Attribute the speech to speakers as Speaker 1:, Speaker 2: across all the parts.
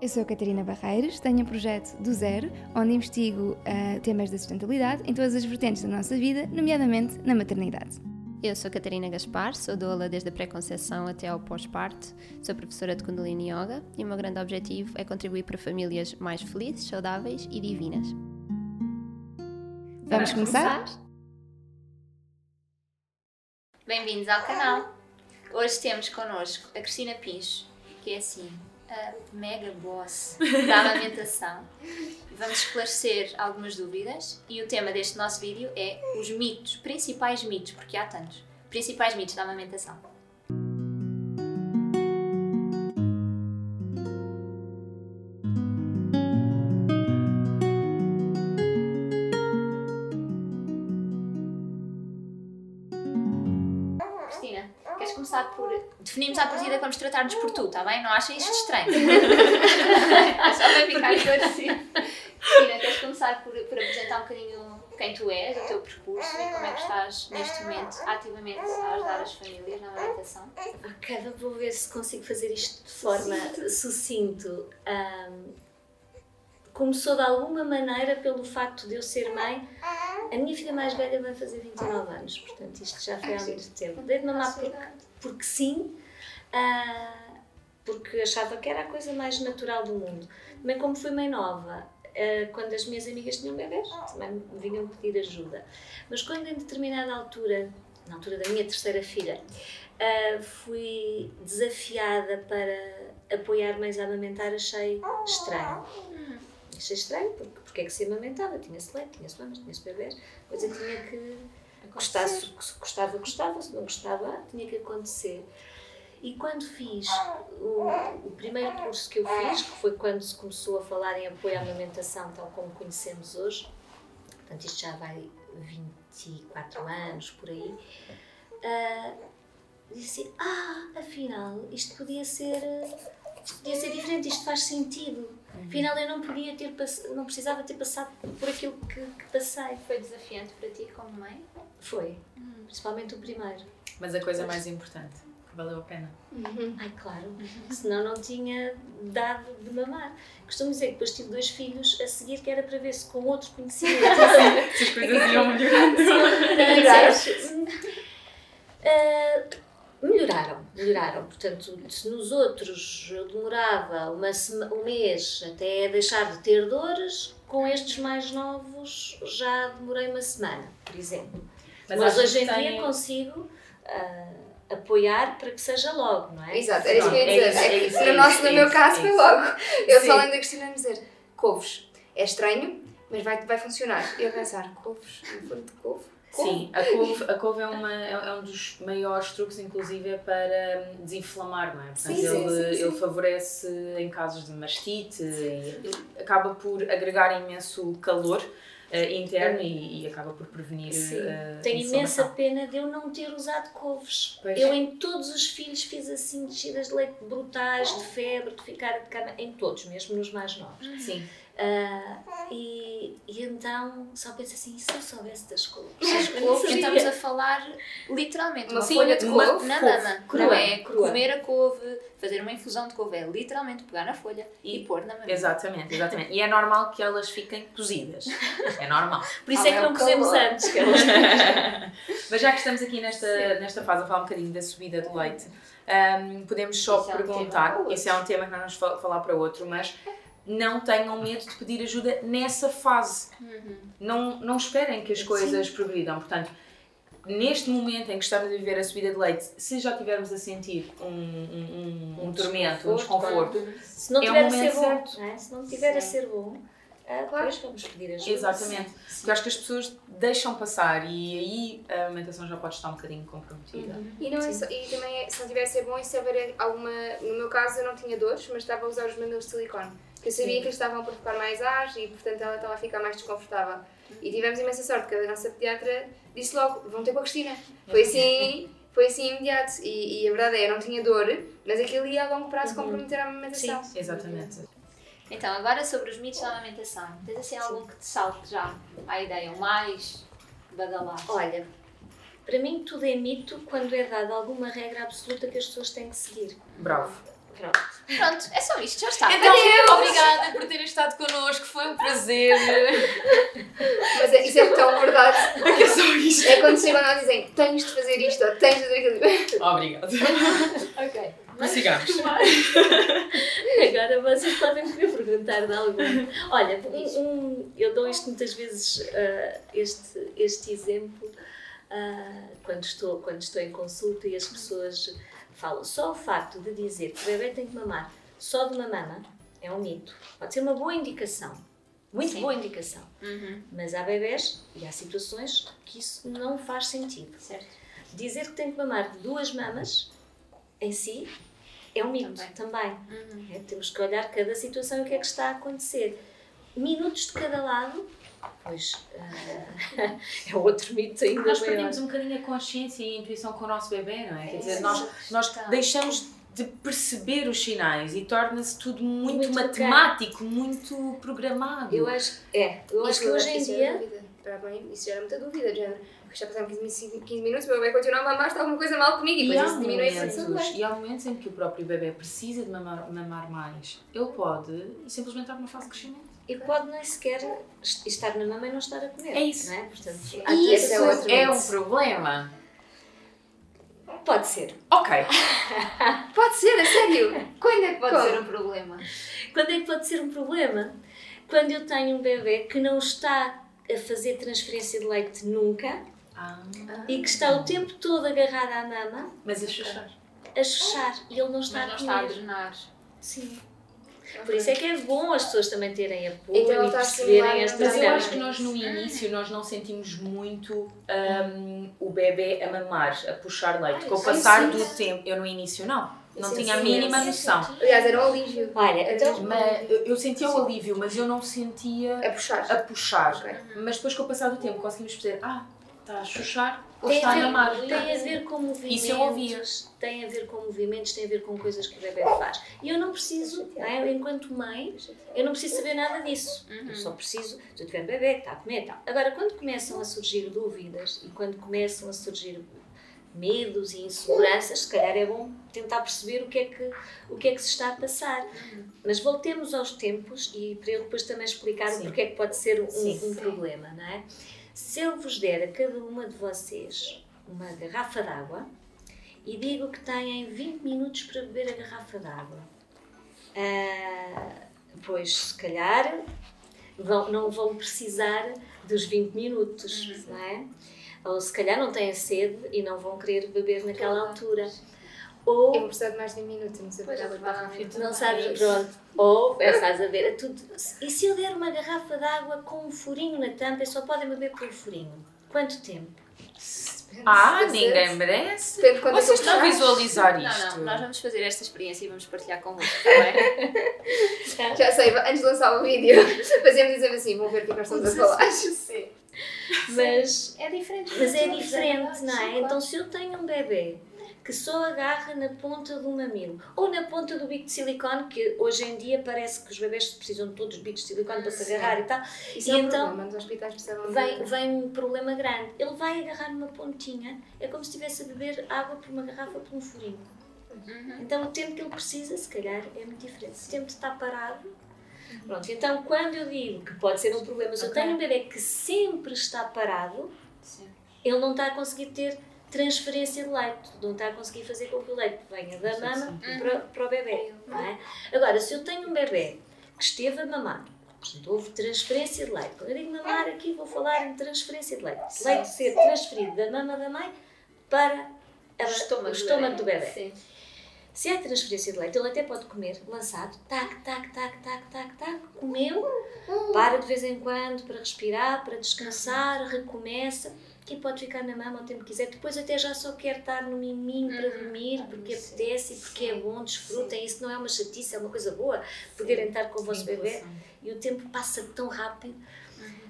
Speaker 1: Eu sou a Catarina Barreiros, tenho um projeto do zero, onde investigo uh, temas da sustentabilidade em todas as vertentes da nossa vida, nomeadamente na maternidade.
Speaker 2: Eu sou Catarina Gaspar, sou doula desde a pré-conceição até ao pós-parto, sou professora de Kundalini Yoga e o meu grande objetivo é contribuir para famílias mais felizes, saudáveis e divinas.
Speaker 1: Vamos começar?
Speaker 2: Bem-vindos ao canal! Hoje temos connosco a Cristina Pincho, que é assim, a mega boss da amamentação. Vamos esclarecer algumas dúvidas e o tema deste nosso vídeo é os mitos, principais mitos, porque há tantos, principais mitos da amamentação. Definimos à partida que vamos tratar-nos por tu, está bem? Não achem isto estranho? Só para ficar esclarecido. Cristina, queres começar por, por apresentar um bocadinho quem tu és, o teu percurso e como é que estás neste momento ativamente a ajudar as famílias na amamentação?
Speaker 3: Ok, vou ver se consigo fazer isto de forma sucinto. Um, começou de alguma maneira pelo facto de eu ser mãe. A minha filha mais velha vai fazer 29 anos, portanto isto já foi há muito tempo. Dei de mamar porque porque sim, uh, porque achava que era a coisa mais natural do mundo. Também como fui mãe nova, uh, quando as minhas amigas tinham bebês, também me vinham pedir ajuda. Mas quando em determinada altura, na altura da minha terceira filha, uh, fui desafiada para apoiar mães a amamentar, achei estranho. Achei estranho, porque, porque é que se amamentava? Tinha-se leite, tinha-se mamas, tinha-se bebês, depois eu tinha que Gostasse, se gostava, gostava, se não gostava, tinha que acontecer. E quando fiz o, o, primeiro curso que eu fiz, que foi quando se começou a falar em apoio à amamentação, tal como conhecemos hoje, portanto isto já vai 24 anos por aí, uh, disse: Ah, afinal, isto podia ser, podia ser diferente, isto faz sentido. Afinal, eu não podia ter não precisava ter passado por aquilo que, que passei.
Speaker 2: Foi desafiante para ti como mãe?
Speaker 3: Foi, hum. principalmente o primeiro.
Speaker 4: Mas a coisa mais importante, que valeu a pena.
Speaker 3: Uhum. Ai, claro, uhum. senão não tinha dado de mamar. Costumo dizer que depois tive dois filhos a seguir que era para ver se com outro conhecimento
Speaker 4: se as coisas iam melhorando.
Speaker 3: Sim, melhoraram, melhoraram. Portanto, se nos outros demorava uma um mês até deixar de ter dores, com estes mais novos já demorei uma semana, por exemplo. Mas, Mas hoje em tem... dia consigo uh, apoiar para que seja logo, não é?
Speaker 5: Exato, era isso que eu ia dizer. É, isso, é, no, nosso, no meu caso foi logo. Eu só lembro da Cristina dizer couves. É estranho, mas vai, vai funcionar. E eu pensar, couves, no fundo de couve
Speaker 4: Sim, a couve, a couve é, uma, é, é um dos maiores truques, inclusive, para desinflamar, não é? Portanto, sim, ele, sim, sim, ele favorece em casos de mastite, acaba por agregar imenso calor uh, interno e, e, acaba por prevenir. Sim. Uh,
Speaker 3: Tenho imensa pena de eu não ter usado couves. Pois. Eu, em todos os filhos, fiz assim descidas de leite brutais, de febre, de ficar de cama, em todos, mesmo nos mais novos.
Speaker 4: Sim.
Speaker 3: Uh, e, e então só penso assim, se eu soubesse das couves?
Speaker 2: Couves, estamos a falar literalmente uma Sim, folha de couve na dama. Crua. Não é crua. comer a couve, fazer uma infusão de couve, é literalmente pegar na folha e, e pôr na mão.
Speaker 4: Exatamente, exatamente. E é normal que elas fiquem cozidas. É normal.
Speaker 3: Por isso é que não cozemos antes.
Speaker 4: Mas já que estamos aqui nesta, nesta fase a falar um bocadinho da subida do leite, um, podemos só isso perguntar, é um isso é um tema que nós vamos falar para outro, mas não tenham medo de pedir ajuda nessa fase. Uhum. Não, não esperem que as coisas Sim. progridam. Portanto, neste momento em que estamos a viver a subida de leite, se já tivermos a sentir um, um, um, um tormento, um desconforto,
Speaker 3: se não tiver é a ser bom, é? se não tiver Sim. a ser bom, ah,
Speaker 5: Claro.
Speaker 3: vamos pedir ajuda.
Speaker 4: Exatamente. Porque eu acho que as pessoas deixam passar e aí a alimentação já pode estar um bocadinho comprometida.
Speaker 5: E, não é só, e também, é, se não tiver a ser bom, e se houver alguma. No meu caso, eu não tinha dores, mas estava a usar os mamilos de silicone. Porque eu sabia
Speaker 3: Sim.
Speaker 5: que eles estavam a provocar mais ar e, portanto, ela estava a ficar mais desconfortável. E tivemos imensa sorte, que a nossa pediatra disse logo: vão ter com a Cristina. Foi assim. Foi assim imediato. E, e a verdade é, eu não tinha dor, mas aquilo ia a longo prazo comprometer a amamentação.
Speaker 4: Exatamente.
Speaker 2: Então, agora sobre os mitos da amamentação. Tens assim algum que te salte já à ideia, o mais badalado?
Speaker 3: Olha, para mim tudo é mito quando é dada alguma regra absoluta que as pessoas têm que seguir.
Speaker 4: Bravo.
Speaker 3: Pronto.
Speaker 2: Pronto, é só isto, já está.
Speaker 4: Então, obrigada por terem estado connosco, foi um prazer.
Speaker 5: Mas é, isso é tão verdade.
Speaker 4: É que é só isto.
Speaker 5: É quando chegam lá e dizem: tens de fazer isto, ou tens de fazer aquilo.
Speaker 4: Obrigado.
Speaker 2: Ok.
Speaker 4: Prossigamos.
Speaker 3: Agora vocês podem me perguntar de algum. Olha, um, um- eu dou isto muitas vezes, ah, este, este exemplo, ah, quando, estou, quando estou em consulta e as pessoas Só o facto de dizer que o bebê tem que mamar só de uma mama é um mito. Pode ser uma boa indicação. Muito
Speaker 2: Sim.
Speaker 3: boa indicação.
Speaker 2: Uhum.
Speaker 3: Mas há bebés e há situações que isso não faz sentido.
Speaker 2: Certo.
Speaker 3: Dizer que tem que mamar de duas mamas em si é um mito também.
Speaker 2: Uhum.
Speaker 3: É, temos que olhar cada situação e o que é que está a acontecer. Minutos de cada lado, pois ah, é outro mito ainda
Speaker 4: Nós
Speaker 3: maior.
Speaker 4: perdemos um bocadinho a consciência e a intuição com o nosso bebê, não é? Quer dizer, nós, nós deixamos de perceber os sinais e torna-se tudo muito,
Speaker 3: Muito
Speaker 4: matemático, muito programado.
Speaker 3: Eu acho, é, eu acho que hoje em
Speaker 5: isso
Speaker 3: dia.
Speaker 5: Para a mãe, isso gera muita dúvida, de género. Porque já passaram 15, 15 minutos, o meu bebê continua a mamar, está alguma coisa mal comigo. E depois isso diminui a sensação de
Speaker 4: momentos, e há momentos em que o próprio bebê precisa de mamar, mamar mais. Ele pode simplesmente estar numa fase de crescimento.
Speaker 3: E pode nem sequer est- estar na mama e não estar a comer.
Speaker 4: É isso.
Speaker 3: Não é? Portanto,
Speaker 5: E esse é outro mito.
Speaker 4: problema.
Speaker 3: Pode ser.
Speaker 4: Ok.
Speaker 5: Pode ser, a sério.
Speaker 2: Quando é que pode
Speaker 5: Como?
Speaker 2: ser um problema?
Speaker 3: Quando é que pode ser um problema? Quando eu tenho um bebê que não está a fazer transferência de leite nunca
Speaker 4: Ah,
Speaker 3: e que está o tempo todo agarrado à mama
Speaker 4: mas a chuchar.
Speaker 3: a chuchar e ele não está
Speaker 2: Mas não
Speaker 3: a
Speaker 2: está a
Speaker 3: comer.
Speaker 2: drenar.
Speaker 3: Sim. Por isso é que é bom as pessoas também terem apoio
Speaker 5: Então
Speaker 3: e perceberem esta
Speaker 4: Mas eu acho que nós no início nós não sentimos muito hum, o bebê a mamar, a puxar leite. Com o
Speaker 5: sim,
Speaker 4: passar
Speaker 5: sim.
Speaker 4: do tempo, eu no início não. Não
Speaker 5: Sim,
Speaker 4: tinha a
Speaker 5: sim,
Speaker 4: mínima
Speaker 5: sim,
Speaker 4: noção.
Speaker 5: Aliás, era um alívio.
Speaker 3: Olha, então,
Speaker 4: Mas eu, eu sentia o alívio, mas eu não sentia
Speaker 5: A puxar.
Speaker 4: a puxar.
Speaker 5: Ok.
Speaker 4: Mas depois com o passar do tempo conseguimos perceber, ah, está a chuchar ou
Speaker 3: tem
Speaker 4: está
Speaker 3: a, ver, tem a ver com movimentos.
Speaker 4: Isso eu ouvia.
Speaker 3: Tem a ver com movimentos, tem a ver com coisas que o bebê faz. E eu não preciso, não é? Enquanto mãe, eu não preciso saber nada disso. Eu só preciso, se eu tiver um bebê que está a comer e tal. Agora, quando começam a surgir dúvidas e quando começam a surgir medos e inseguranças, se calhar é bom tentar perceber o que é que, o que, é que se está a passar. Mas voltemos aos tempos e para eu depois também explicar o
Speaker 4: Sim.
Speaker 3: porquê é que pode ser um,
Speaker 4: Sim.
Speaker 3: um problema, não é? Se eu vos der a cada uma de vocês uma garrafa d'água e digo que têm 20 minutos para beber a garrafa d'água, ah, pois se calhar vão, não vão precisar dos 20 minutos, não é? Ou se calhar não têm sede e não vão querer beber naquela altura.
Speaker 5: Eu
Speaker 3: Ou
Speaker 5: vou precisar de mais de um minuto, não sei
Speaker 2: Pois,
Speaker 5: porque
Speaker 2: provavelmente
Speaker 3: não sabes, pronto. Ou, é, estás a ver, é tudo. E se eu der uma garrafa de água com um furinho na tampa, só podem beber por um furinho? Quanto tempo?
Speaker 4: Ah, ninguém merece.
Speaker 5: Depende de quando
Speaker 4: Vocês
Speaker 5: eu
Speaker 4: estão a visualizar
Speaker 2: Não,
Speaker 4: isto.
Speaker 2: não, nós vamos fazer esta experiência e vamos partilhar convosco, está bem?
Speaker 5: Já sei, antes de lançar o vídeo, fazemos dizer assim, vão ver o que nós estamos a falar.
Speaker 2: Sim.
Speaker 3: Mas,
Speaker 2: É diferente.
Speaker 3: mas é diferente, não é? Então, se eu tenho um bebê que só agarra na ponta do mamilo ou na ponta do bico de silicone, que hoje em dia parece que os bebés precisam de todos os bicos de silicone para se agarrar e tal,
Speaker 5: Isso
Speaker 3: E
Speaker 5: é um
Speaker 3: então,
Speaker 5: problema, nos hospitais precisam de-
Speaker 3: vem, vem um problema grande. Ele vai agarrar numa pontinha, é como se estivesse a beber água por uma garrafa por um furinho. Então o tempo que ele precisa, se calhar, é muito diferente. Se o tempo está parado. Pronto, então quando eu digo que pode ser um problema, se eu
Speaker 2: Ok.
Speaker 3: tenho um bebê que sempre está parado,
Speaker 2: Sim.
Speaker 3: ele não está a conseguir ter transferência de leite, não está a conseguir fazer com que o leite venha da mama para, para o bebê. Não é? Agora, se eu tenho um bebê que esteve a mamar, portanto, houve transferência de leite. Quando eu digo mamar, aqui vou falar em transferência de leite. Leite ser transferido da mama da mãe para a-
Speaker 2: O estômago,
Speaker 3: o estômago do bebê.
Speaker 2: Sim.
Speaker 3: Se há transferência de leite, ele até pode comer lançado, tac, tac, tac, tac, tac, tac, comeu, para de vez em quando para respirar, para descansar, recomeça e pode ficar na mama o tempo que quiser. Depois até já só quer estar no miminho para dormir, porque apetece e porque é bom, desfrutem. Isso não é uma chatice, é uma coisa boa, poderem estar com o vosso bebê. E o tempo passa tão rápido.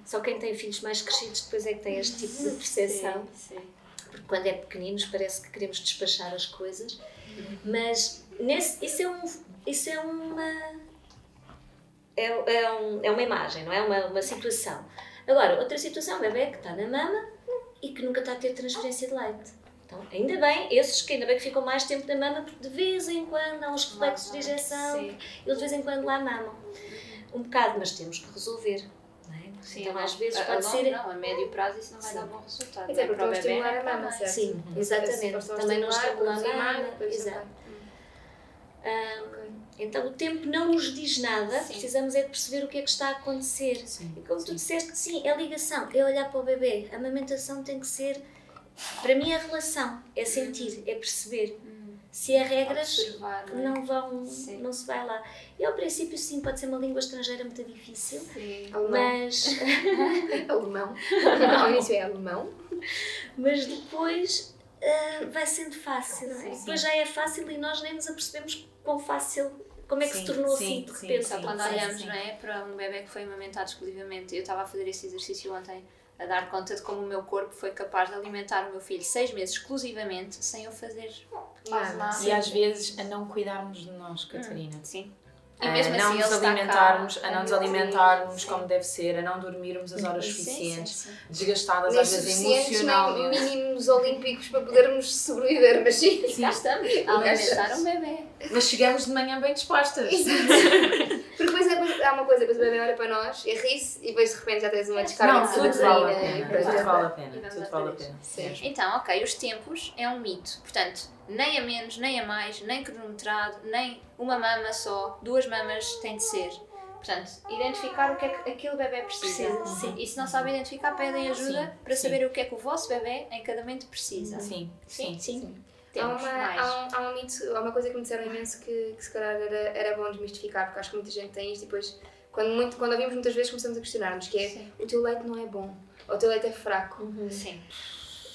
Speaker 3: Só quem tem filhos mais crescidos depois é que tem este tipo de percepção. Porque quando é pequeninos parece que queremos despachar as coisas. Mas nesse, isso, é um, isso é uma. É, é, um, é uma imagem, não é? Uma, uma situação. Agora, outra situação, o bebê que está na mama e que nunca está a ter transferência de leite. Então, ainda bem, esses que ainda bem que ficam mais tempo na mama, porque de vez em quando há uns reflexos de injeção, eles de vez em quando lá mamam. Um bocado, mas temos que resolver. É?
Speaker 2: Sim,
Speaker 3: então,
Speaker 2: não,
Speaker 3: às vezes
Speaker 2: a,
Speaker 3: pode
Speaker 2: a
Speaker 3: ser.
Speaker 2: não, a médio prazo isso não vai
Speaker 3: Sim.
Speaker 2: dar bom resultado. Nem
Speaker 5: porque
Speaker 2: para o
Speaker 5: estão a
Speaker 2: bebê,
Speaker 5: estimular
Speaker 2: nem
Speaker 5: a mama, certo?
Speaker 3: Sim, exatamente. Também não
Speaker 5: estimular,
Speaker 3: estimular a mama. Exato.
Speaker 5: já
Speaker 3: Ah,
Speaker 5: Ok.
Speaker 3: Então o tempo não nos diz nada,
Speaker 2: Sim.
Speaker 3: precisamos é de perceber o que é que está a acontecer.
Speaker 4: Sim.
Speaker 3: E como tu disseste, sim, é ligação, é olhar para o bebê. A amamentação tem que ser, para mim, a relação, é sentir, é perceber. Se é regras,
Speaker 2: Observar, não é?
Speaker 3: não vão,
Speaker 2: Sim.
Speaker 3: não se vai lá. E ao princípio, sim, pode ser uma língua estrangeira muito difícil,
Speaker 2: Sim.
Speaker 5: Alemão.
Speaker 3: mas,
Speaker 5: Alemão. Ao início é alemão.
Speaker 3: mas depois ah, vai sendo fácil.
Speaker 2: Sim.
Speaker 3: Depois já é fácil e nós nem nos apercebemos quão fácil, como é que
Speaker 4: Sim,
Speaker 3: se tornou
Speaker 4: sim,
Speaker 3: assim de
Speaker 4: sim,
Speaker 3: repente.
Speaker 4: Sim.
Speaker 2: quando
Speaker 4: sim,
Speaker 2: olhamos
Speaker 4: sim.
Speaker 2: não é, para um bebê que foi amamentado exclusivamente, eu estava a fazer esse exercício ontem, a dar conta de como o meu corpo foi capaz de alimentar o meu filho seis meses exclusivamente sem eu fazer quase
Speaker 5: Nada.
Speaker 2: nada.
Speaker 4: E às vezes a não cuidarmos de nós, Catarina.
Speaker 2: Sim.
Speaker 4: A
Speaker 2: E mesmo
Speaker 4: não
Speaker 2: assim
Speaker 4: nos alimentarmos,
Speaker 2: cá,
Speaker 4: a não nos alimentarmos como deve ser, a não dormirmos as horas
Speaker 2: Sim,
Speaker 4: suficientes,
Speaker 2: sim.
Speaker 4: desgastadas
Speaker 5: Nem
Speaker 4: às vezes emocionalmente.
Speaker 5: mínimos olímpicos para podermos sobreviver, mas sim.
Speaker 2: Cá estamos, a alimentar um bebê.
Speaker 4: Mas chegamos de manhã bem dispostas.
Speaker 5: Porque é há uma coisa, depois o bebê olha para nós e ri-se e depois de repente já tens uma descarga
Speaker 4: Não,
Speaker 5: de
Speaker 4: tudo vale a pena.
Speaker 5: coisa.
Speaker 4: Tudo vale a pena.
Speaker 2: vamos
Speaker 4: Tudo
Speaker 2: outra
Speaker 4: vale a
Speaker 2: vez.
Speaker 4: pena.
Speaker 5: Sim.
Speaker 2: Então, ok, os tempos é um mito. Portanto, nem a menos, nem a mais, nem cronometrado, nem uma mama só, duas mamas tem de ser. Portanto, identificar o que é que aquele bebê precisa.
Speaker 3: Precisa, sim.
Speaker 2: E se não sabem identificar, pedem ajuda
Speaker 4: Sim,
Speaker 2: para
Speaker 4: sim.
Speaker 2: saber o que é que o vosso bebê em cada momento precisa.
Speaker 4: Sim, sim.
Speaker 3: Sim.
Speaker 5: Há,
Speaker 2: Temos
Speaker 5: uma,
Speaker 2: mais.
Speaker 5: há, um, há um mito, há uma coisa que me disseram imenso que, que se calhar era, era bom desmistificar, porque acho que muita gente tem isto e depois, quando, muito, quando ouvimos muitas vezes, começamos a questionar-nos, que é
Speaker 2: Sim.
Speaker 5: o teu leite não é bom, ou o teu leite é fraco.
Speaker 3: Uhum.
Speaker 2: Sim.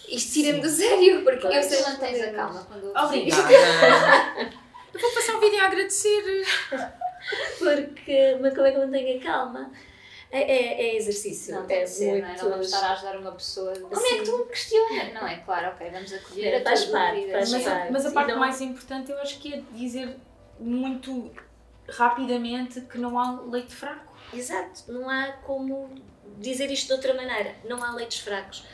Speaker 5: Isto tira-me do sério, porque
Speaker 2: é
Speaker 5: eu sei
Speaker 2: tu mantens a calma quando
Speaker 4: Obrigada. Eu vou passar um vídeo a agradecer.
Speaker 3: Porque, mas como é que eu mantenho a calma? É, é, é exercício.
Speaker 2: Não
Speaker 3: é
Speaker 2: ser, não é?
Speaker 3: muito-
Speaker 2: Não vamos estar a ajudar uma pessoa. Como é que
Speaker 3: Sim.
Speaker 2: tu me questionas? Não é? Claro, ok, vamos acolher
Speaker 3: É,
Speaker 2: a
Speaker 3: faz parte, faz.
Speaker 4: Mas a,
Speaker 3: parte.
Speaker 4: mas a parte
Speaker 3: não-
Speaker 4: mais importante eu acho que é dizer muito rapidamente que não há leite fraco.
Speaker 3: Exato, não há como dizer isto de outra maneira. Não há leites fracos.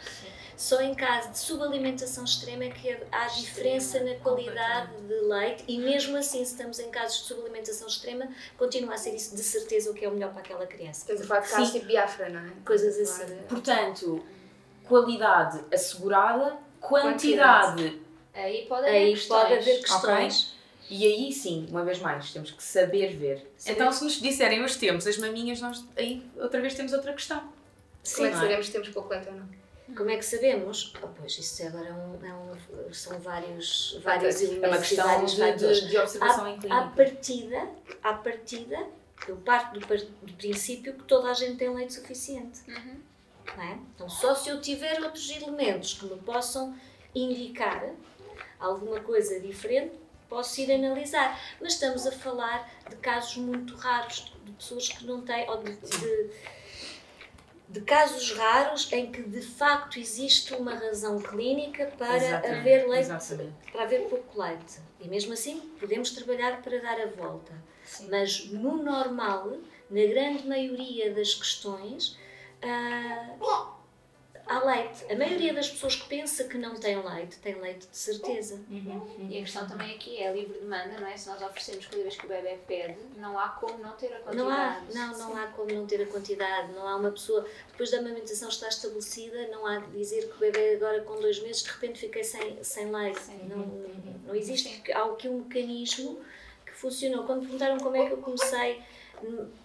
Speaker 3: Só em caso de subalimentação extrema é que há diferença na qualidade de leite e mesmo assim, se estamos em casos de subalimentação extrema, continua a ser isso de certeza o que é o melhor para aquela criança.
Speaker 5: Estamos a falar de casos
Speaker 4: Sim.
Speaker 5: tipo Biafra, não é?
Speaker 3: Coisas assim.
Speaker 5: de-
Speaker 4: Portanto, qualidade assegurada, quantidade.
Speaker 2: Aí pode haver
Speaker 3: Aí
Speaker 2: questões.
Speaker 3: pode haver questões.
Speaker 4: E aí sim, uma vez mais, temos que saber ver. Então, se nos disserem os tempos, as maminhas, nós aí outra vez temos outra questão.
Speaker 5: Como é
Speaker 3: Sim,
Speaker 5: que sabemos se temos pouco leite ou não?
Speaker 3: Como é que sabemos? Oh, pois, isso agora é um, é um- são vários, vários elementos
Speaker 4: É uma questão de,
Speaker 3: fatores.
Speaker 4: de, de observação em
Speaker 3: À
Speaker 4: clínica.
Speaker 3: partida, à partida, eu parto do, do princípio que toda a gente tem leite suficiente.
Speaker 2: Uhum.
Speaker 3: Não é? Então, só se eu tiver outros elementos que me possam indicar alguma coisa diferente, posso ir analisar. Mas estamos a falar de casos muito raros, de pessoas que não têm, ou de, de, de casos raros em que de facto existe uma razão clínica para
Speaker 4: Exatamente,
Speaker 3: haver leite,
Speaker 4: exatamente.
Speaker 3: para haver pouco leite. E mesmo assim podemos trabalhar para dar a volta. Mas no normal, na grande maioria das questões, ah, há leite. A maioria das pessoas que pensa que não tem leite, tem leite de certeza.
Speaker 2: E a questão também aqui é a livre demanda, não é? Se nós oferecemos cada vez que o bebê pede, não há como não ter a quantidade.
Speaker 3: Não há, não, não há como não ter a quantidade, não há uma pessoa, depois da amamentação está estabelecida, não há de dizer que o bebê agora com dois meses de repente fiquei sem, sem leite.
Speaker 2: Sim.
Speaker 3: Não, não existe, há aqui um mecanismo que funcionou. Quando perguntaram como é que eu comecei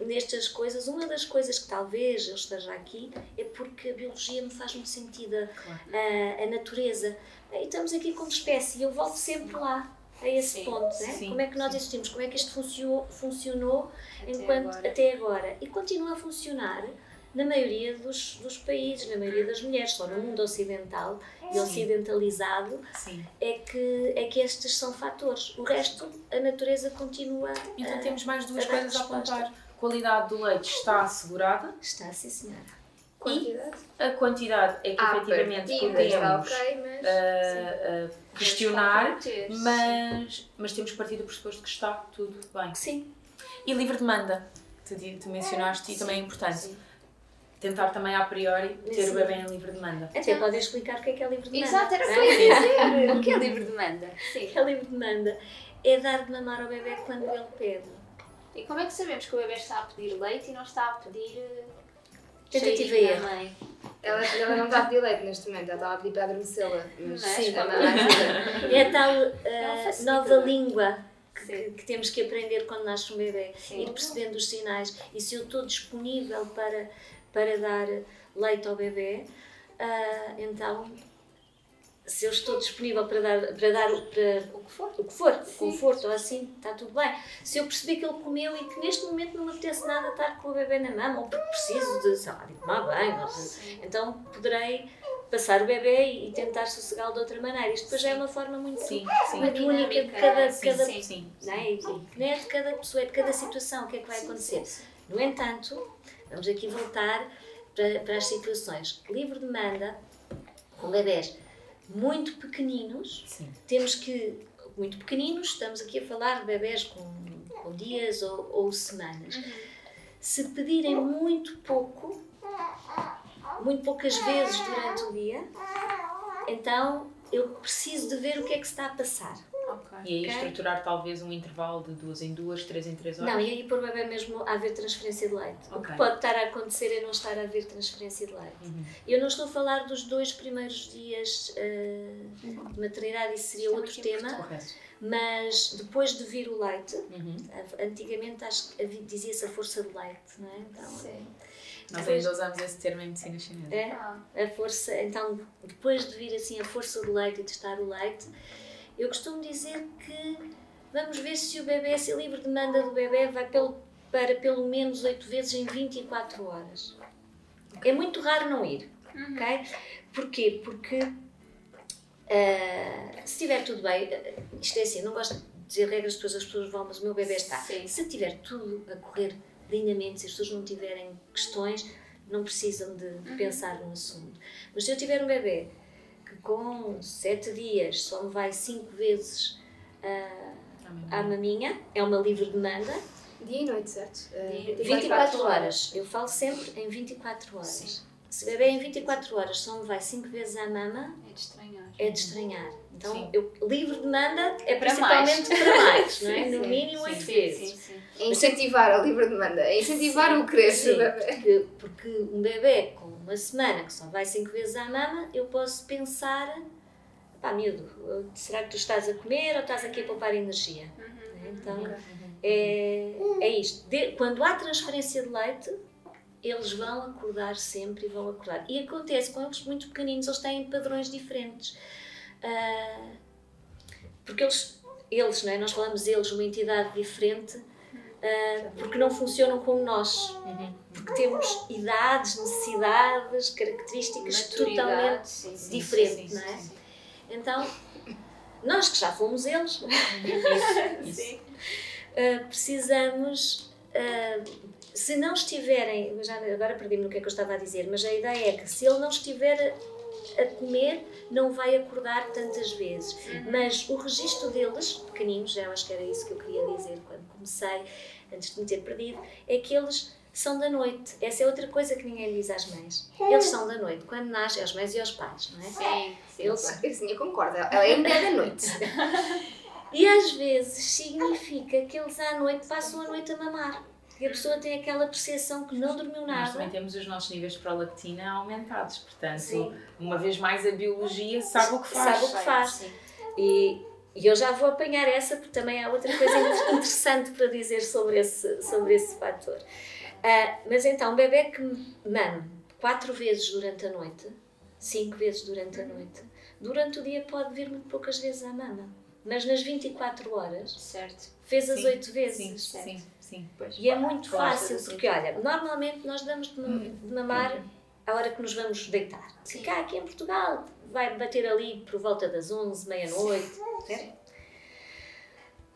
Speaker 3: nestas coisas, uma das coisas que talvez eu esteja aqui é porque a biologia me faz muito sentido, a, a, a natureza. E estamos aqui como espécie eu volto sempre lá. a esse
Speaker 2: Sim,
Speaker 3: ponto, né?
Speaker 4: sim,
Speaker 3: como é que nós existimos, como é que isto funcionou, funcionou
Speaker 2: Até
Speaker 3: enquanto,
Speaker 2: agora.
Speaker 3: até agora e continua a funcionar na maioria dos, dos países, na maioria das mulheres, só no mundo ocidental e ocidentalizado
Speaker 4: Sim.
Speaker 3: é que, é que estes são fatores. O resto, a natureza continua
Speaker 4: Então
Speaker 3: a-
Speaker 4: temos mais duas
Speaker 3: a
Speaker 4: coisas a apontar. Qualidade do leite está assegurada.
Speaker 3: Está, sim senhora.
Speaker 5: Quantidade.
Speaker 4: A quantidade é que
Speaker 5: Ah,
Speaker 4: efetivamente podemos
Speaker 5: ok, mas.
Speaker 4: ah, ah, questionar,
Speaker 2: sim.
Speaker 4: mas, mas temos que partir do pressuposto que está tudo bem.
Speaker 3: Sim,
Speaker 4: E livre demanda, tu, tu mencionaste e também é importante.
Speaker 2: sim.
Speaker 4: Tentar também a priori ter
Speaker 3: Sim.
Speaker 4: o bebê em livre demanda.
Speaker 3: até
Speaker 2: Então-
Speaker 3: podem explicar o que é que é livre demanda.
Speaker 2: Exato, era o que eu ia dizer. O que é livre demanda?
Speaker 3: O que é livre demanda? É dar de mamar ao bebê quando ele pede.
Speaker 2: E como é que sabemos que o bebê está a pedir leite e não está a pedir. eh,
Speaker 3: Tentativa
Speaker 2: cheirinho
Speaker 3: e erro.
Speaker 2: mãe?
Speaker 5: Ela, ela não está a pedir leite neste momento, ela estava a pedir para adormecê-la. Mas
Speaker 2: é?
Speaker 5: sim,
Speaker 2: Sim.
Speaker 5: ela ajuda.
Speaker 3: É a tal uh, nova língua que,
Speaker 2: Sim.
Speaker 3: que temos que aprender quando nasce um bebê.
Speaker 2: Sim.
Speaker 3: Ir percebendo os sinais. E se eu estou disponível para, para dar leite ao bebê, ah, então se eu estou disponível para dar, para dar para
Speaker 2: O que for.
Speaker 3: o que for, conforto ou assim, está tudo bem. Se eu perceber que ele comeu e que neste momento não me apetece nada estar com o bebê na mama ou porque preciso de, sei lá, de tomar banho, então poderei passar o bebê e, tentar sossegá-lo de outra maneira. Isto depois já é uma forma muito,
Speaker 4: Sim, sim.
Speaker 3: muito única de cada,
Speaker 2: sim,
Speaker 3: cada
Speaker 4: Sim, sim.
Speaker 3: não é? Não é de cada pessoa, é de cada situação, o que é que vai acontecer. No entanto, vamos aqui voltar para, para as situações. Livre demanda, com bebés muito pequeninos,
Speaker 4: Sim.
Speaker 3: temos que, muito pequeninos, estamos aqui a falar de bebés com, com dias ou, ou semanas. Se pedirem muito pouco, muito poucas vezes durante o dia, então eu preciso de ver o que é que está a passar.
Speaker 4: E aí estruturar talvez um intervalo de duas em duas, três em três horas.
Speaker 3: Não, e aí por bebê mesmo a haver transferência de leite. O
Speaker 4: Ok.
Speaker 3: que pode estar a acontecer é não estar a haver transferência de leite.
Speaker 4: Uhum.
Speaker 3: Eu não estou a falar dos dois primeiros dias eh, de maternidade, isso seria outro tema, mas depois de vir o leite,
Speaker 4: Uhum.
Speaker 3: a- antigamente acho que dizia-se a força de leite, não é? Então,
Speaker 2: Sim.
Speaker 4: Nós ainda usamos esse termo em medicina chinesa.
Speaker 3: é,
Speaker 2: Ah,
Speaker 3: a força, então depois de vir assim a força do leite e testar o leite, eu costumo dizer que vamos ver se o bebê, se a livre demanda do bebê vai pelo, para pelo menos 8 vezes em 24 horas. É muito raro não ir, ok? Porquê? Porque ah, se estiver tudo bem, ah, isto é assim, não gosto de dizer regras, depois as pessoas vão, mas o meu bebê está.
Speaker 2: Sim.
Speaker 3: Se estiver tudo a correr lindamente, se as pessoas não tiverem questões, não precisam de pensar no assunto. Mas se eu tiver um bebê com 7 dias só me vai 5 vezes ah, à maminha, é uma livre demanda,
Speaker 5: Dia e noite, certo? Uh,
Speaker 3: 24 horas. Eu falo sempre em 24 horas.
Speaker 2: Sim.
Speaker 3: Se bebê em 24 horas só me vai 5 vezes à mama,
Speaker 2: é de estranhar.
Speaker 3: é de estranhar. Então, eu, livre demanda é
Speaker 2: Para
Speaker 3: principalmente
Speaker 2: mais.
Speaker 3: para mais, não é?
Speaker 2: Sim,
Speaker 3: no
Speaker 2: sim,
Speaker 3: mínimo
Speaker 4: sim,
Speaker 3: 8
Speaker 2: Sim,
Speaker 3: vezes.
Speaker 2: sim, sim.
Speaker 5: É incentivar a livre demanda, é incentivar
Speaker 3: Sim,
Speaker 5: o crescer do bebê.
Speaker 3: Porque, porque um bebê com uma semana que só vai 5 vezes à mama, eu posso pensar, pá, miúdo, será que tu estás a comer ou estás aqui a poupar energia? Então, é, é isto. De- quando há transferência de leite, eles vão acordar sempre e vão acordar. E acontece com eles muito pequeninos, eles têm padrões diferentes. Ah, porque eles, eles não é? nós falamos eles, uma entidade diferente, ah, porque não funcionam como nós. Porque temos idades, necessidades, características totalmente
Speaker 2: Maturidade, sim, sim,
Speaker 3: diferentes,
Speaker 2: sim,
Speaker 3: não é? Então, nós que já fomos eles. Uh, precisamos, uh, se não estiverem, já agora perdi-me no que é que eu estava a dizer, mas a ideia é que se ele não estiver a, comer, não vai acordar tantas vezes. Mas o registro deles, pequeninos, eu acho que era isso que eu queria dizer quando comecei, antes de me ter perdido, é que eles são da noite. Essa é outra coisa que ninguém diz às mães. Eles são da noite, quando nascem, aos mães e aos pais, não é?
Speaker 2: Sim, sim.
Speaker 3: Eles,
Speaker 5: A Cristinha concorda, ela é a mulher da noite.
Speaker 3: E às vezes significa que eles à noite passam a noite a mamar. E a pessoa tem aquela percepção que não dormiu
Speaker 4: Nós
Speaker 3: nada.
Speaker 4: também temos os nossos níveis de prolactina aumentados, portanto,
Speaker 3: Sim.
Speaker 4: uma vez mais a biologia sabe o que faz.
Speaker 3: Sabe o que faz.
Speaker 2: Sim.
Speaker 3: E, e eu já vou apanhar essa porque também há outra coisa interessante para dizer sobre esse, sobre esse fator. Ah, mas então, um bebê que mama quatro vezes durante a noite, cinco vezes durante a noite, durante o dia pode vir muito poucas vezes à mama. mas nas 24 horas
Speaker 2: Certo.
Speaker 3: fez as 8 vezes.
Speaker 4: Sim,
Speaker 2: certo.
Speaker 4: sim, sim. Pois.
Speaker 3: E é muito fácil, porque olha, normalmente nós damos de de mamar à hora que nos vamos deitar.
Speaker 2: Sim.
Speaker 3: Cá aqui em Portugal vai bater ali por volta das 11, meia-noite. certo?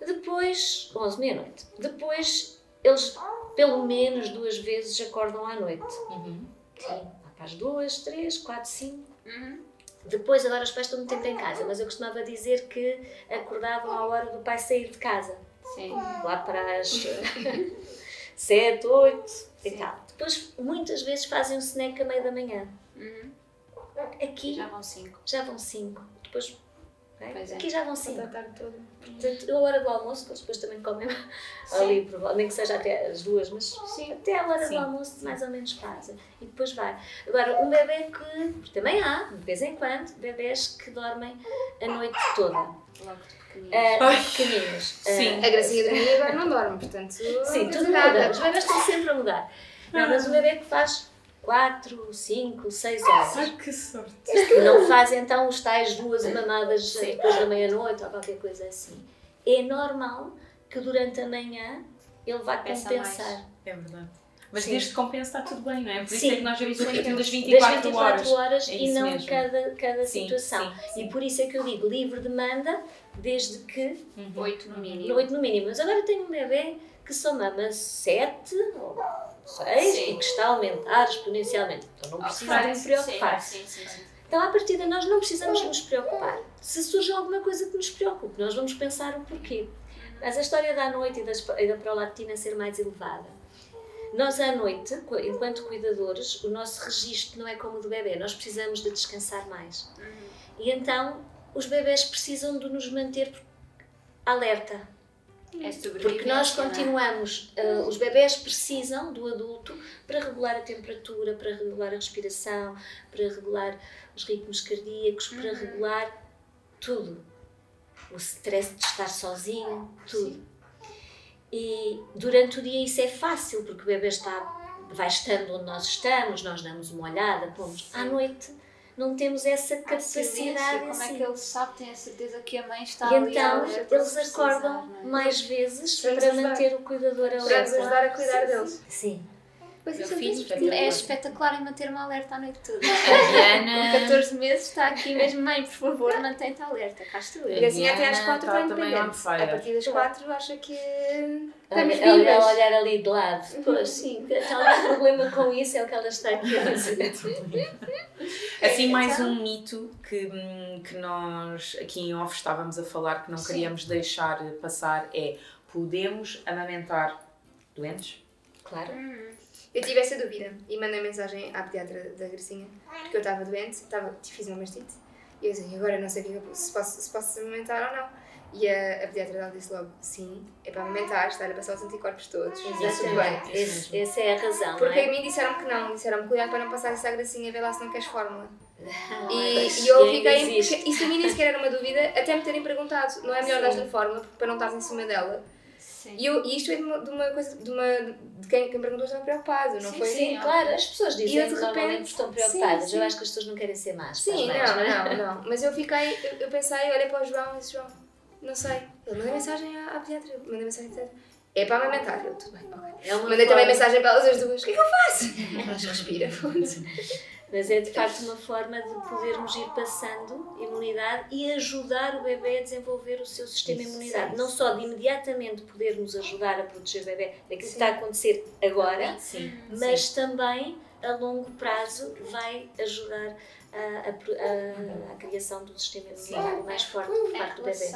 Speaker 3: Depois, 11, meia-noite. Depois, eles pelo menos duas vezes acordam à noite.
Speaker 4: Uhum.
Speaker 3: Sim, as duas, três, quatro, cinco.
Speaker 2: Uhum.
Speaker 3: Depois, agora os pais estão muito tempo em casa, mas eu costumava dizer que acordavam à hora do pai sair de casa.
Speaker 2: Sim.
Speaker 3: Lá para as sete, oito e tal. Depois, muitas vezes fazem um snack a meio da manhã.
Speaker 2: Uhum.
Speaker 3: Aqui
Speaker 2: Já vão cinco.
Speaker 3: já vão cinco. Depois, é?
Speaker 2: Pois é.
Speaker 3: aqui já vão cinco.
Speaker 5: toda.
Speaker 3: Portanto, a hora do almoço, que eles depois também comem ali, por- nem que seja até as duas, mas
Speaker 2: Sim.
Speaker 3: até a hora
Speaker 4: Sim.
Speaker 3: do almoço mais ou menos fazem. E depois vai. Agora, um bebê que, também há, de vez em quando, bebés que dormem a noite toda.
Speaker 2: Logo de pequeninos.
Speaker 3: Ah,
Speaker 4: Ai.
Speaker 3: pequeninos.
Speaker 4: Sim.
Speaker 3: Ah,
Speaker 5: A Gracinha dormia e agora não dorme, portanto.
Speaker 3: Sim,
Speaker 5: não
Speaker 3: tudo
Speaker 5: nada.
Speaker 3: muda. Os bebés estão sempre a mudar. Não, mas o bebê que faz 4, 5, 6 horas.
Speaker 4: Ai, que sorte.
Speaker 3: Que não faz então os tais duas mamadas depois da meia-noite ou qualquer coisa assim. É normal que durante a manhã ele vá
Speaker 2: Peça
Speaker 3: compensar.
Speaker 4: É verdade. Mas
Speaker 3: Sim.
Speaker 4: desde que compensa está tudo bem, não é? Por isso
Speaker 3: Sim.
Speaker 4: é que nós vemos o ritmo das
Speaker 3: Das
Speaker 4: 24,
Speaker 3: 24 horas,
Speaker 4: É
Speaker 3: e não
Speaker 4: mesmo.
Speaker 3: cada, cada
Speaker 4: Sim,
Speaker 3: situação.
Speaker 4: sim, sim.
Speaker 3: E por isso é que eu digo livre demanda, desde que
Speaker 4: Uhum.
Speaker 2: Oito no mínimo.
Speaker 3: 8 no mínimo. Mas agora tenho um bebê que só mama 7 ou 6
Speaker 2: Sim.
Speaker 3: e que está a aumentar exponencialmente. Então não precisa de me preocupar.
Speaker 2: Sim, sim, sim.
Speaker 3: Então, à partida, nós não precisamos nos preocupar. Se surge alguma coisa que nos preocupe, nós vamos pensar o porquê. Mas a história da noite e, das, e da prolactina ser mais elevada. Nós, à noite, enquanto cuidadores, o nosso registro não é como o do bebê. Nós precisamos de descansar mais. E então, os bebés precisam de nos manter alerta.
Speaker 2: É
Speaker 3: Porque nós
Speaker 2: é?
Speaker 3: continuamos, ah, os bebés precisam do adulto para regular a temperatura, para regular a respiração, para regular os ritmos cardíacos, para regular tudo. O stress de estar sozinho, tudo. E durante o dia isso é fácil, porque o bebê está, vai estando onde nós estamos, nós damos uma olhada, pomos. À noite não temos essa
Speaker 2: silêncio,
Speaker 3: capacidade
Speaker 2: Como é
Speaker 3: assim.
Speaker 2: que ele sabe, tem a certeza que a mãe está
Speaker 3: E
Speaker 2: ali
Speaker 3: então
Speaker 2: alerta
Speaker 3: eles
Speaker 2: precisar,
Speaker 3: acordam
Speaker 2: não é?
Speaker 3: mais vezes
Speaker 5: Para
Speaker 3: para manter o cuidador
Speaker 5: Para nos
Speaker 3: alerta.
Speaker 5: ajudar a cuidar deles.
Speaker 3: Sim.
Speaker 2: Meu
Speaker 5: isso é
Speaker 2: filho é espetacular em manter-me alerta a noite toda.
Speaker 4: A Diana.
Speaker 2: Com 14 meses está aqui mesmo, mãe, por favor, mantém-te alerta. Cá estou eu.
Speaker 5: Gracinha até às
Speaker 4: Diana
Speaker 5: 4
Speaker 4: está
Speaker 5: independente. A partir das 4 acha que estamos vivas.
Speaker 3: ela a olhar ali de lado. Pois sim, talvez o problema com isso é o que ela está aqui a dizer.
Speaker 4: Assim, mais
Speaker 2: Então-
Speaker 4: um mito que, hum, que nós aqui em off estávamos a falar que não
Speaker 2: Sim.
Speaker 4: queríamos deixar passar é podemos amamentar doentes?
Speaker 3: Claro.
Speaker 5: Eu tive essa dúvida e mandei mensagem à pediatra da Gracinha, porque eu estava doente, estava, fiz uma mastite, e eu disse, agora não sei é eu- se posso, se posso amamentar ou não. E a, a pediatra dela disse logo, sim, é para amamentar, está-lhe a passar os anticorpos todos, está tudo bem.
Speaker 3: Esse- essa é a razão.
Speaker 5: Porque
Speaker 3: não
Speaker 5: a
Speaker 3: é?
Speaker 5: mim disseram que não, disseram-me cuidado para não passar essa gracinha, vê lá se não queres fórmula. E,
Speaker 3: pois,
Speaker 5: e eu
Speaker 3: e ainda
Speaker 5: fiquei, isso a mim nem sequer era uma dúvida, até me terem perguntado, não é melhor dar-lhe fórmula para não estares em cima dela.
Speaker 2: Sim.
Speaker 5: E, eu, e isto é de uma, de uma coisa, de, uma, de quem, quem perguntou estava preocupado, não
Speaker 2: Sim,
Speaker 5: foi?
Speaker 3: Sim, claro, as pessoas dizem
Speaker 5: eu, de
Speaker 3: que normalmente
Speaker 5: repente-
Speaker 3: estão preocupadas.
Speaker 5: sim, sim.
Speaker 3: Eu acho que as pessoas não querem ser más.
Speaker 5: Sim, não,
Speaker 3: é?
Speaker 5: não, não. Mas eu fiquei, eu, eu pensei, olhei para o João e disse, João, não sei. Ele mandei mensagem à, à pediatra, mandei mensagem à pediatra. É para amamentar. Eu, tudo bem, ok.
Speaker 3: É
Speaker 5: Mandei também mensagem para elas as duas, o que é que eu faço? Elas respira, ponto.
Speaker 3: Mas é de facto uma forma de podermos ir passando imunidade e ajudar o bebê a desenvolver o seu sistema de imunidade. Não só de imediatamente podermos ajudar a proteger o bebê daquilo que está a acontecer agora,
Speaker 4: Sim.
Speaker 3: mas também a longo prazo vai ajudar a, a a- a criação do sistema imunitário mais forte por parte do bebê.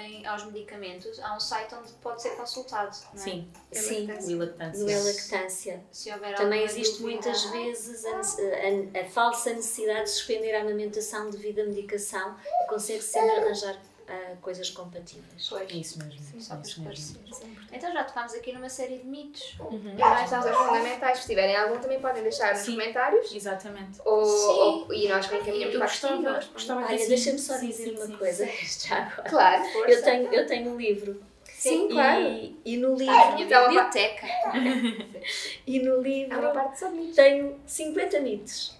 Speaker 2: Em- aos medicamentos, há um site onde pode ser consultado. Não é?
Speaker 4: Sim,
Speaker 3: Sim,
Speaker 4: o ilactância.
Speaker 3: no é lactância.
Speaker 2: Se houver
Speaker 3: Também existe
Speaker 2: dúvida-
Speaker 3: muitas vezes a, a- a falsa necessidade de suspender a amamentação devido à medicação e consegue sempre arranjar ah, coisas compatíveis.
Speaker 2: Pois.
Speaker 4: É isso mesmo.
Speaker 2: Só
Speaker 4: é
Speaker 2: para
Speaker 4: isso mesmo.
Speaker 2: esclarecer. Então já tocámos aqui numa série de mitos.
Speaker 5: E mais estamos aos fundamentais. Se tiverem algum, também podem deixar nos
Speaker 4: Sim.
Speaker 5: comentários.
Speaker 4: Exatamente.
Speaker 5: Ou,
Speaker 2: Sim.
Speaker 5: ou- e nós encaminhamos para
Speaker 4: gostava, gostava
Speaker 3: Olha,
Speaker 4: assim-
Speaker 3: deixa-me só
Speaker 4: sim,
Speaker 3: dizer
Speaker 4: sim,
Speaker 3: uma
Speaker 4: sim.
Speaker 3: coisa já agora.
Speaker 5: Claro.
Speaker 3: Eu tenho, eu tenho um livro.
Speaker 5: Sim, claro.
Speaker 3: E, e no
Speaker 2: A
Speaker 3: livro,
Speaker 2: minha
Speaker 5: Então,
Speaker 2: biblioteca.
Speaker 3: e no
Speaker 5: Há uma
Speaker 3: livro
Speaker 5: parte só de mim.
Speaker 3: tenho 50 mitos.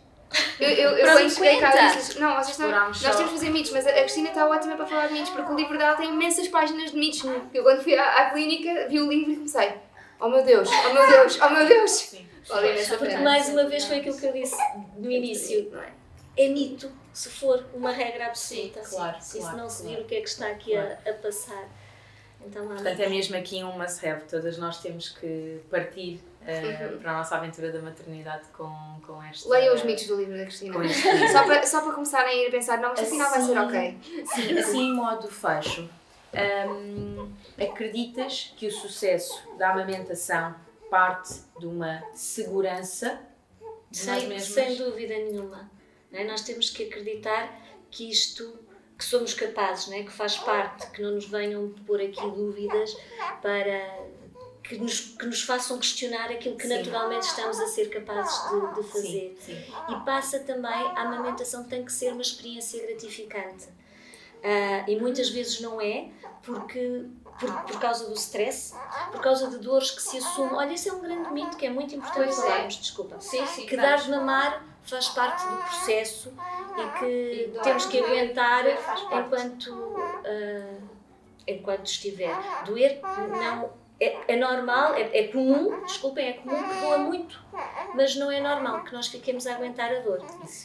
Speaker 5: Eu, eu, eu quando cheguei cá
Speaker 2: 50.
Speaker 5: disse não, vocês estão, nós temos de fazer mitos, mas a a Cristina está ótima para falar de mitos, porque o livro dela tem imensas páginas de mitos. Eu quando fui à, à clínica vi o livro e comecei, oh meu Deus, oh meu Deus, oh meu Deus.
Speaker 4: Sim.
Speaker 3: Porque mais uma vez foi aquilo que eu disse no início.
Speaker 5: Não é?
Speaker 3: É mito se for uma regra absoluta.
Speaker 4: Sim, claro,
Speaker 3: Se
Speaker 4: claro,
Speaker 3: não se
Speaker 4: claro.
Speaker 3: vir o que é que está aqui a, a passar. Então,
Speaker 4: Portanto, é mesmo aqui um must have. Todas nós temos que partir eh, para a nossa aventura da maternidade com, com esta.
Speaker 5: Leiam os mitos do livro da Cristina.
Speaker 4: Com este livro.
Speaker 5: Só para, só para começarem a ir a pensar, não, isto afinal vai ser
Speaker 4: Assim,
Speaker 5: ok.
Speaker 4: Sim, assim em modo fecho. hum, acreditas que o sucesso da amamentação parte de uma segurança de
Speaker 3: Sem, sem dúvida nenhuma. é? Nós temos que acreditar que isto, que somos capazes, não é? que faz parte, que não nos venham pôr aqui dúvidas para que nos, que nos façam questionar aquilo que
Speaker 4: Sim.
Speaker 3: naturalmente estamos a ser capazes de, de fazer.
Speaker 4: Sim, sim.
Speaker 3: E passa também, a amamentação tem que ser uma experiência gratificante. Ah, e muitas vezes não é, porque por, por causa do stress, por causa de dores que se assumem. Olha, esse é um grande mito que é muito importante
Speaker 2: Pois é.
Speaker 3: falarmos, desculpa.
Speaker 2: Sim, sim.
Speaker 3: Que dar de mamar faz parte do processo e que
Speaker 2: E
Speaker 3: temos que aguentar enquanto, ah, enquanto estiver. Doer não é, é normal, é, é comum, desculpem, é comum que doa muito, mas não é normal que nós fiquemos a aguentar a dor.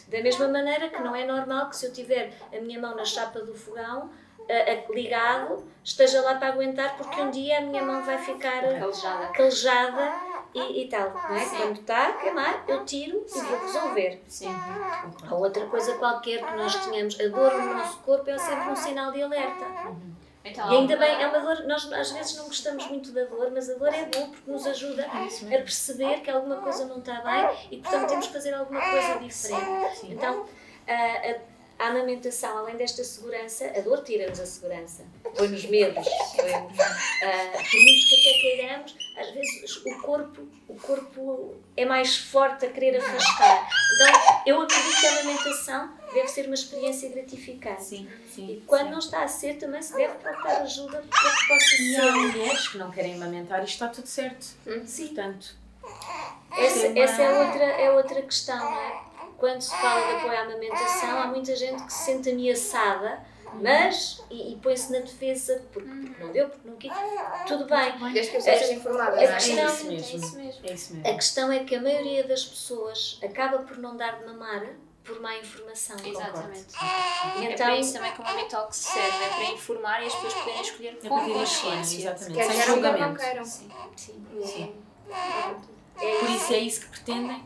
Speaker 3: Da mesma maneira que não é normal que se eu tiver a minha mão na chapa do fogão, a- a- ligado, esteja lá para aguentar, porque um dia a minha mão vai ficar
Speaker 2: Calejada.
Speaker 3: calejada e, e tal. Não é?
Speaker 2: Sim.
Speaker 3: Quando está a queimar, eu tiro e vou resolver.
Speaker 2: Sim.
Speaker 3: Ou outra coisa qualquer que nós tenhamos, a dor no nosso corpo é sempre um sinal de alerta.
Speaker 2: Então,
Speaker 3: E ainda bem, é uma dor, nós às vezes não gostamos muito da dor, mas a dor é bom porque nos ajuda a perceber que alguma coisa não está bem e portanto temos que fazer alguma coisa diferente. Então, a, a- a amamentação, além desta segurança, a dor tira-nos a segurança, põe-nos medos, põe-nos, ah, por muito que até queiramos, às vezes o corpo, o corpo é mais forte a querer afastar. Então, eu acredito que a amamentação deve ser uma experiência gratificante.
Speaker 4: Sim, sim.
Speaker 3: E quando
Speaker 4: sim.
Speaker 3: não está a ser, também se deve procurar ajuda para que possa
Speaker 4: E
Speaker 3: ser.
Speaker 4: há mulheres que não querem amamentar e está tudo certo.
Speaker 3: Sim.
Speaker 4: Portanto,
Speaker 3: Essa, essa é, outra, é outra questão, não é? Quando se fala de apoio à amamentação, há muita gente que se sente ameaçada, mas, e, e põe-se na defesa, porque, porque não deu, porque não quis. Tudo bem.
Speaker 5: Desde que eu seja informada, não
Speaker 3: a
Speaker 5: é?
Speaker 3: questão-
Speaker 4: é isso
Speaker 2: É
Speaker 4: mesmo.
Speaker 2: isso mesmo.
Speaker 4: É isso
Speaker 3: A
Speaker 4: mesmo.
Speaker 3: questão é que a maioria das pessoas acaba por não dar de mamar por má informação.
Speaker 2: Exatamente.
Speaker 3: E
Speaker 2: É
Speaker 3: então,
Speaker 2: para isso também que o Momitox serve, é para informar e as pessoas poderem escolher
Speaker 4: É
Speaker 2: com
Speaker 4: ter
Speaker 2: consciência.
Speaker 4: escolha, exatamente.
Speaker 5: Quer
Speaker 4: Sem
Speaker 5: quer não
Speaker 4: julgamento.
Speaker 5: queiram.
Speaker 2: Sim.
Speaker 3: sim,
Speaker 4: Sim.
Speaker 3: é
Speaker 4: Por isso é isso que pretendem,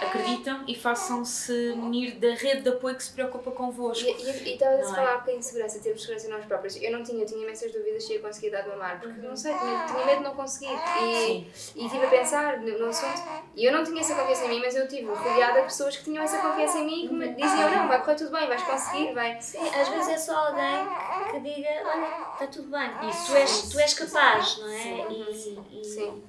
Speaker 4: acreditam e façam-se munir da rede de apoio que se preocupa convosco.
Speaker 5: E e- e estava a
Speaker 4: Não é?
Speaker 5: falar um bocadinho de segurança, termos segurança em nós próprios. Eu não tinha, eu tinha imensas dúvidas se ia conseguir dar de mamar, porque não sei, tinha, tinha medo de não conseguir. E, e estive a pensar no, no assunto. E eu não tinha essa confiança em mim, mas eu estive rodeada de pessoas que tinham essa confiança em mim e que me diziam: não, vai correr tudo bem, vais conseguir, vai.
Speaker 3: Sim, às vezes é só alguém que, diga, olha, está tudo bem, tu és, tu és capaz, não é? E, e-
Speaker 5: Sim.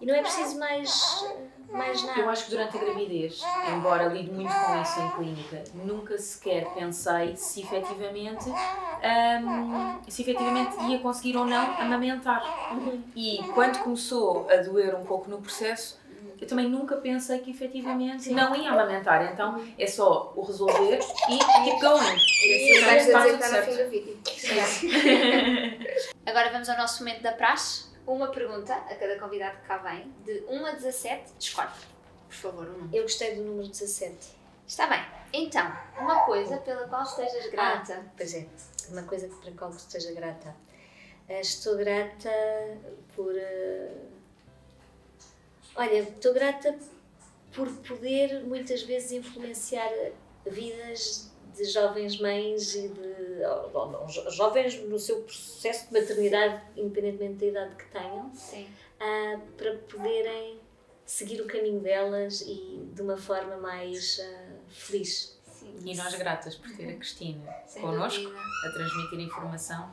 Speaker 3: e não é preciso mais, mais nada.
Speaker 4: Eu acho que durante a gravidez, embora lido muito com isso em clínica, nunca sequer pensei se efetivamente, hum, se efetivamente ia conseguir ou não amamentar. E quando começou a doer um pouco no processo, eu também nunca pensei que efetivamente não ia amamentar. Então é só o resolver e keep going.
Speaker 5: E assim vais
Speaker 4: está
Speaker 5: dizer
Speaker 4: tudo
Speaker 5: no
Speaker 4: certo.
Speaker 2: Agora vamos ao nosso momento da praxe. Uma pergunta a cada convidado que cá vem, de 1 a 17, escolhe. Por favor, um número.
Speaker 3: Eu gostei do número 17.
Speaker 2: Está bem. Então, uma coisa pela qual estejas grata.
Speaker 3: Pois é, uma coisa que para a qual esteja grata. Eh, Estou grata por. eh, Olha, estou grata por poder muitas vezes influenciar vidas de jovens mães e de ou- ou- ou jo- jovens no seu processo de maternidade, independentemente da idade que tenham,
Speaker 2: Sim.
Speaker 3: ah, para poderem seguir o caminho delas e de uma forma mais ah, feliz.
Speaker 2: Sim.
Speaker 4: E nós gratas por ter a Cristina
Speaker 2: Sem
Speaker 4: connosco,
Speaker 2: dúvida.
Speaker 4: a transmitir informação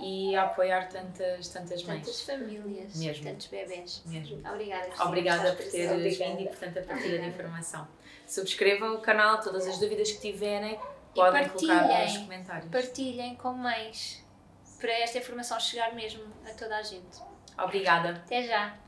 Speaker 4: e a apoiar tantas, tantas
Speaker 2: Tantas
Speaker 4: mães.
Speaker 2: famílias,
Speaker 4: Mesmo.
Speaker 2: tantos bebés.
Speaker 4: Mesmo.
Speaker 2: Obrigada. Cristina,
Speaker 4: Obrigada por teres vindo e por tanta partilha de informação. Subscrevam o canal, todas as dúvidas que tiverem podem colocar nos
Speaker 2: partilhem.
Speaker 4: comentários.
Speaker 2: Partilhem com mães para esta informação chegar mesmo a toda a gente.
Speaker 4: Obrigada.
Speaker 2: Até já!